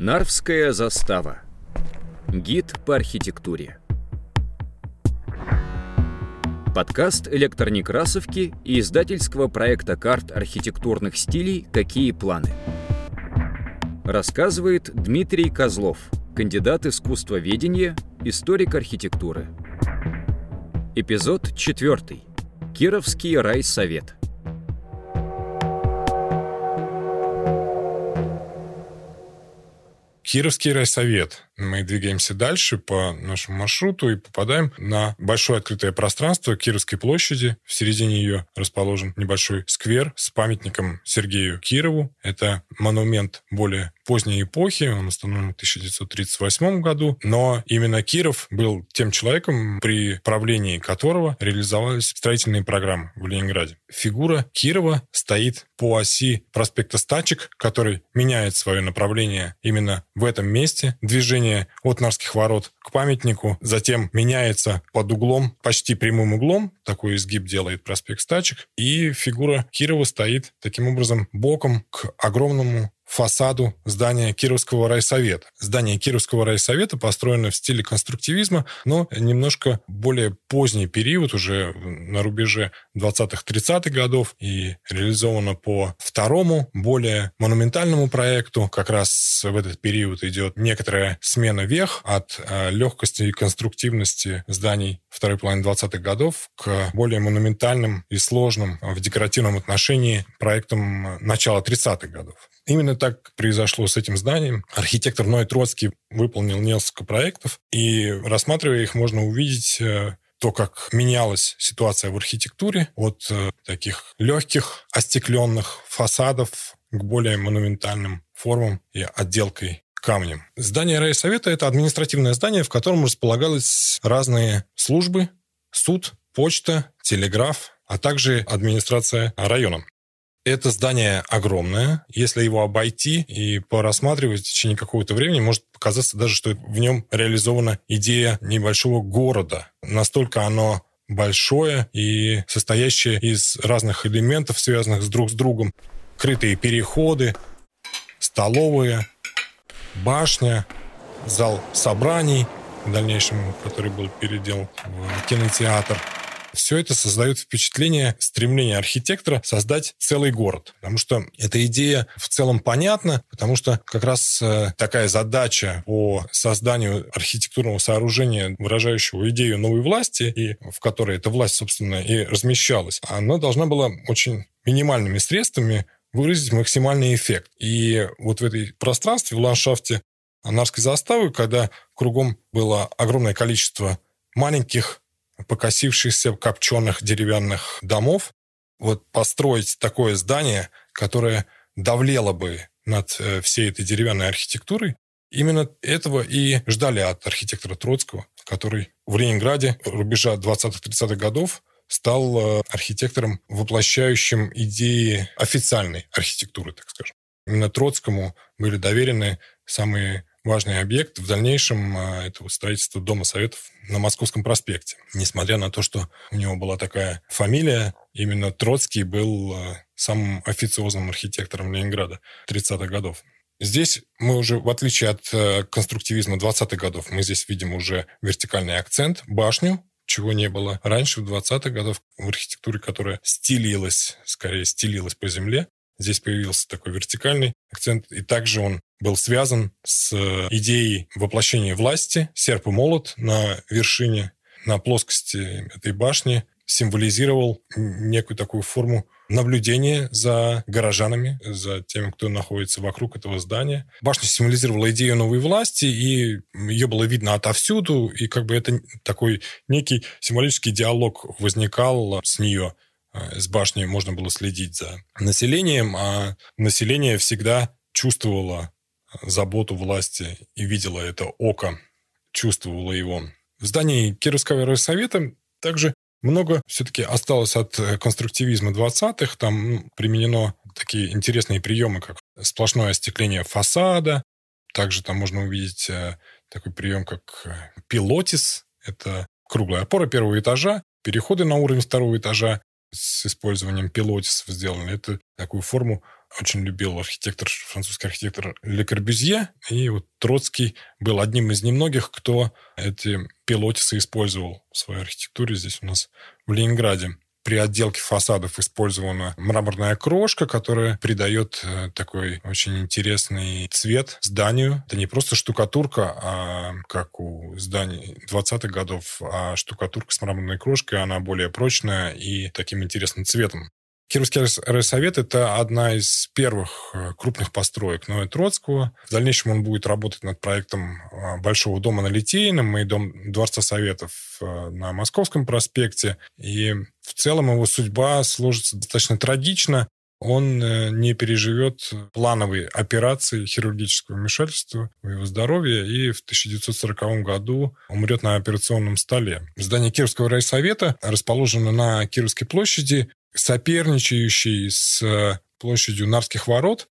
Нарвская застава. Гид по архитектуре. Подкаст электронекрасовки и издательского проекта карт архитектурных стилей «Какие планы?». Рассказывает Дмитрий Козлов, кандидат искусствоведения, историк архитектуры. Эпизод 4. Кировский райсовет. Кировский райсовет. Мы двигаемся дальше по нашему маршруту и попадаем на большое открытое пространство Кировской площади. В середине ее расположен небольшой сквер с памятником Сергею Кирову. Это монумент более поздней эпохи, он установлен в 1938 году, но именно Киров был тем человеком, при правлении которого реализовались строительные программы в Ленинграде. Фигура Кирова стоит по оси проспекта Стачек, который меняет свое направление именно в этом месте. Движение от Нарских ворот к памятнику, затем меняется под углом, почти прямым углом, такой изгиб делает проспект Стачек, и фигура Кирова стоит таким образом боком к огромному фасаду здания Кировского райсовета. Здание Кировского райсовета построено в стиле конструктивизма, но немножко более поздний период, уже на рубеже 20-30-х годов, и реализовано по второму, более монументальному проекту. Как раз в этот период идет некоторая смена вех от э, легкости и конструктивности зданий второй половины 20-х годов к более монументальным и сложным в декоративном отношении проектам начала 30-х годов. Именно так произошло с этим зданием. Архитектор Ной Троцкий выполнил несколько проектов, и рассматривая их, можно увидеть э, то, как менялась ситуация в архитектуре от э, таких легких остекленных фасадов к более монументальным формам и отделкой камнем. Здание райсовета – это административное здание, в котором располагались разные службы, суд, почта, телеграф, а также администрация района. Это здание огромное. Если его обойти и порассматривать в течение какого-то времени, может показаться даже, что в нем реализована идея небольшого города. Настолько оно большое и состоящее из разных элементов, связанных с друг с другом. Крытые переходы, столовые, башня, зал собраний, в дальнейшем, который был переделан в кинотеатр – все это создает впечатление стремления архитектора создать целый город. Потому что эта идея в целом понятна, потому что как раз э, такая задача по созданию архитектурного сооружения, выражающего идею новой власти, и в которой эта власть, собственно, и размещалась, она должна была очень минимальными средствами выразить максимальный эффект. И вот в этой пространстве, в ландшафте Нарской заставы, когда кругом было огромное количество маленьких покосившихся копченых деревянных домов, вот построить такое здание, которое давлело бы над э, всей этой деревянной архитектурой, именно этого и ждали от архитектора Троцкого, который в Ленинграде рубежа 20-30-х годов стал э, архитектором, воплощающим идеи официальной архитектуры, так скажем. Именно Троцкому были доверены самые важный объект. В дальнейшем а, это строительство Дома Советов на Московском проспекте. Несмотря на то, что у него была такая фамилия, именно Троцкий был а, самым официозным архитектором Ленинграда 30-х годов. Здесь мы уже, в отличие от э, конструктивизма 20-х годов, мы здесь видим уже вертикальный акцент, башню, чего не было раньше, в 20-х годах, в архитектуре, которая стилилась, скорее стилилась по земле. Здесь появился такой вертикальный акцент, и также он был связан с э, идеей воплощения власти. Серп и молот на вершине, на плоскости этой башни символизировал некую такую форму наблюдения за горожанами, за теми, кто находится вокруг этого здания. Башня символизировала идею новой власти, и ее было видно отовсюду, и как бы это такой некий символический диалог возникал с нее. Э, с башни можно было следить за населением, а население всегда чувствовало заботу власти и видела это око, чувствовала его. В здании Кировского райсовета также много все-таки осталось от э, конструктивизма 20-х. Там применено такие интересные приемы, как сплошное остекление фасада. Также там можно увидеть э, такой прием, как э, пилотис. Это круглая опора первого этажа, переходы на уровень второго этажа с использованием пилотисов сделаны. Это такую форму очень любил архитектор, французский архитектор Ле Корбюзье. И вот Троцкий был одним из немногих, кто эти пилотисы использовал в своей архитектуре здесь у нас в Ленинграде при отделке фасадов использована мраморная крошка, которая придает э, такой очень интересный цвет зданию. Это не просто штукатурка, а как у зданий 20-х годов, а штукатурка с мраморной крошкой, она более прочная и таким интересным цветом. Кировский райсовет – это одна из первых э, крупных построек Ноя Троцкого. В дальнейшем он будет работать над проектом э, Большого дома на Литейном и дом Дворца Советов э, на Московском проспекте. И в целом его судьба сложится достаточно трагично. Он не переживет плановые операции хирургического вмешательства в его здоровье и в 1940 году умрет на операционном столе. Здание Кировского райсовета расположено на Кировской площади соперничающий с э, площадью Нарских ворот.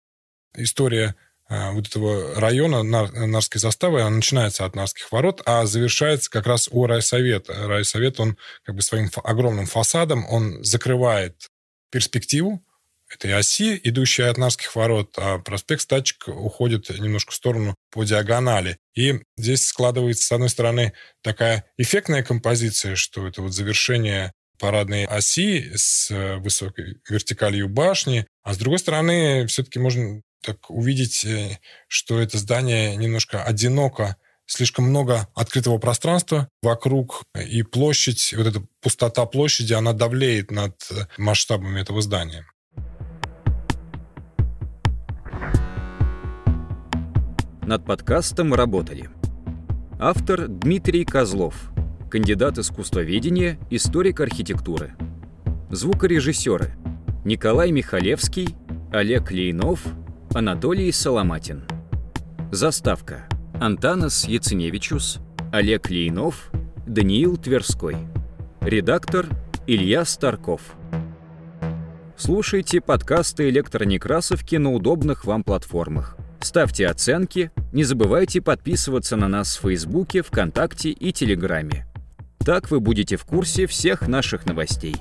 История э, вот этого района Нарской заставы, она начинается от Нарских ворот, а завершается как раз у райсовета. Райсовет, он как бы своим огромным фасадом, он закрывает перспективу этой оси, идущей от Нарских ворот, а проспект Стачек уходит немножко в сторону по диагонали. И здесь складывается, с одной стороны, такая эффектная композиция, что это вот завершение парадной оси с э, высокой вертикалью башни, а с другой стороны, все-таки можно так увидеть, э, что это здание немножко одиноко, слишком много открытого пространства вокруг, и площадь, вот эта пустота площади, она давлеет над э, масштабами этого здания. Над подкастом работали автор Дмитрий Козлов – кандидат искусствоведения, историк архитектуры. Звукорежиссеры Николай Михалевский, Олег Лейнов, Анатолий Соломатин. Заставка Антанас Яценевичус, Олег Лейнов, Даниил Тверской. Редактор Илья Старков. Слушайте подкасты «Электронекрасовки» на удобных вам платформах. Ставьте оценки, не забывайте подписываться на нас в Фейсбуке, ВКонтакте и Телеграме. Так вы будете в курсе всех наших новостей.